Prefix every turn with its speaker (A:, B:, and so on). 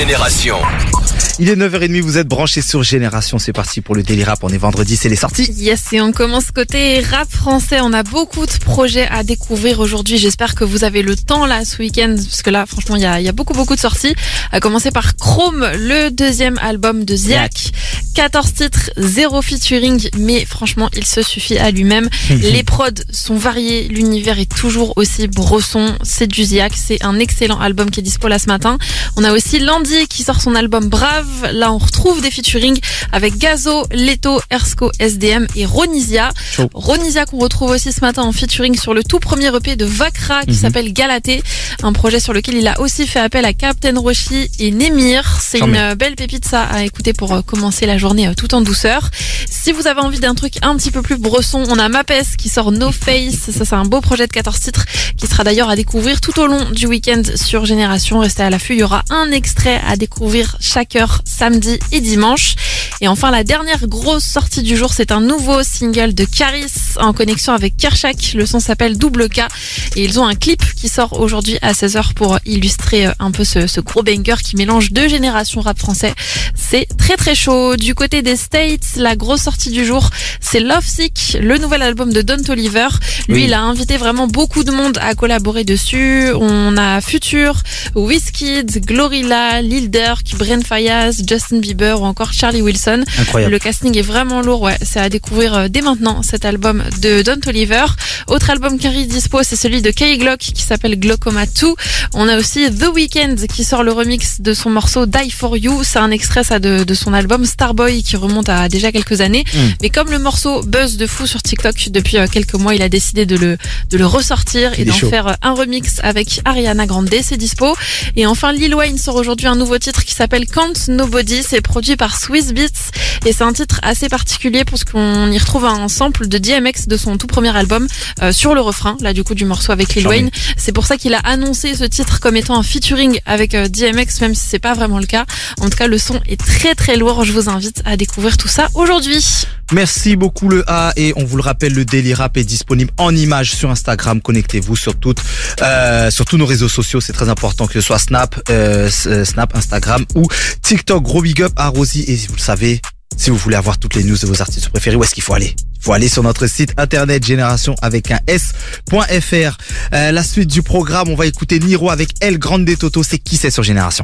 A: Génération.
B: Il est 9h30, vous êtes branchés sur Génération, c'est parti pour le Daily Rap, on est vendredi, c'est les sorties.
C: Yes, et on commence côté rap français. On a beaucoup de projets à découvrir aujourd'hui. J'espère que vous avez le temps là ce week-end, parce que là, franchement, il y a, il y a beaucoup, beaucoup de sorties. À commencer par Chrome, le deuxième album de Ziak. 14 titres, zéro featuring, mais franchement, il se suffit à lui-même. Les prods sont variés, l'univers est toujours aussi brosson. C'est du Ziak, c'est un excellent album qui est dispo là ce matin. On a aussi Landy qui sort son album Brave. Là, on retrouve des featuring avec Gazo, Leto, Ersko, SDM et Ronisia.
B: Chaud.
C: Ronisia qu'on retrouve aussi ce matin en featuring sur le tout premier EP de Vakra qui s'appelle Galaté, un projet sur lequel il a aussi fait appel à Captain Roshi et Nemir. C'est une euh, belle pépite ça à écouter pour euh, commencer la journée euh, tout en douceur. Si vous avez envie d'un truc un petit peu plus bresson, on a Mapes qui sort No Face. Ça c'est un beau projet de 14 titres qui sera d'ailleurs à découvrir tout au long du week-end sur Génération. Restez à l'affût, il y aura un extrait à découvrir chaque heure samedi et dimanche. Et enfin, la dernière grosse sortie du jour, c'est un nouveau single de Caris en connexion avec Kershak. Le son s'appelle Double K et ils ont un clip qui sort aujourd'hui à 16h pour illustrer euh, un peu ce, gros banger qui mélange deux générations rap français. C'est très très chaud. Côté des States, la grosse sortie du jour, c'est Love Sick, le nouvel album de Don Toliver. Lui,
B: Oui.
C: il a invité vraiment beaucoup de monde à collaborer dessus. On a Future, Wizkid, Glorilla, Lil Durk, Bren Fayaz, Justin Bieber ou encore Charlie Wilson.
B: Incroyable.
C: Le casting est vraiment lourd, ouais. C'est à découvrir euh, dès maintenant cet album de Don Toliver. Autre album qui arrive dispo, c'est celui de Kay Glock qui s'appelle Glaucoma 2. On a aussi The Weeknd qui sort le remix de son morceau Die For You. C'est un extrait ça de, de son album Qui remonte à déjà quelques années.
B: Mm.
C: Mais comme le morceau buzz de fou sur TikTok depuis euh, quelques mois, il a décidé de le, de le ressortir
B: Il
C: et d'en
B: chaud.
C: faire euh, un remix avec Ariana Grande. C'est dispo. Et enfin, Lil Wayne sort aujourd'hui un nouveau titre qui s'appelle Can't Nobody. C'est produit par Swiss Beats et c'est un titre assez particulier parce qu'on y retrouve un sample de DMX de son tout premier album euh, sur le refrain, là du coup du morceau avec Lil. Wayne. C'est pour ça qu'il a annoncé ce titre comme étant un featuring avec euh, DMX, même si c'est pas vraiment le cas. En tout cas, le son est très très lourd. Je vous invite à découvrir tout ça aujourd'hui.
B: Merci beaucoup le A et on vous le rappelle, le Daily Rap est disponible en images sur Instagram. Connectez-vous sur toutes, euh, sur tous nos réseaux sociaux. C'est très important que ce soit Snap, euh, euh, Snap, Instagram ou TikTok. Gros big up à Rosie et vous le savez, si vous voulez avoir toutes les news de vos artistes préférés, où est-ce qu'il faut aller? Il faut aller sur notre site internet génération avec un s.fr. Euh, la suite du programme, on va écouter Niro avec El Grande Toto. C'est qui c'est sur Génération?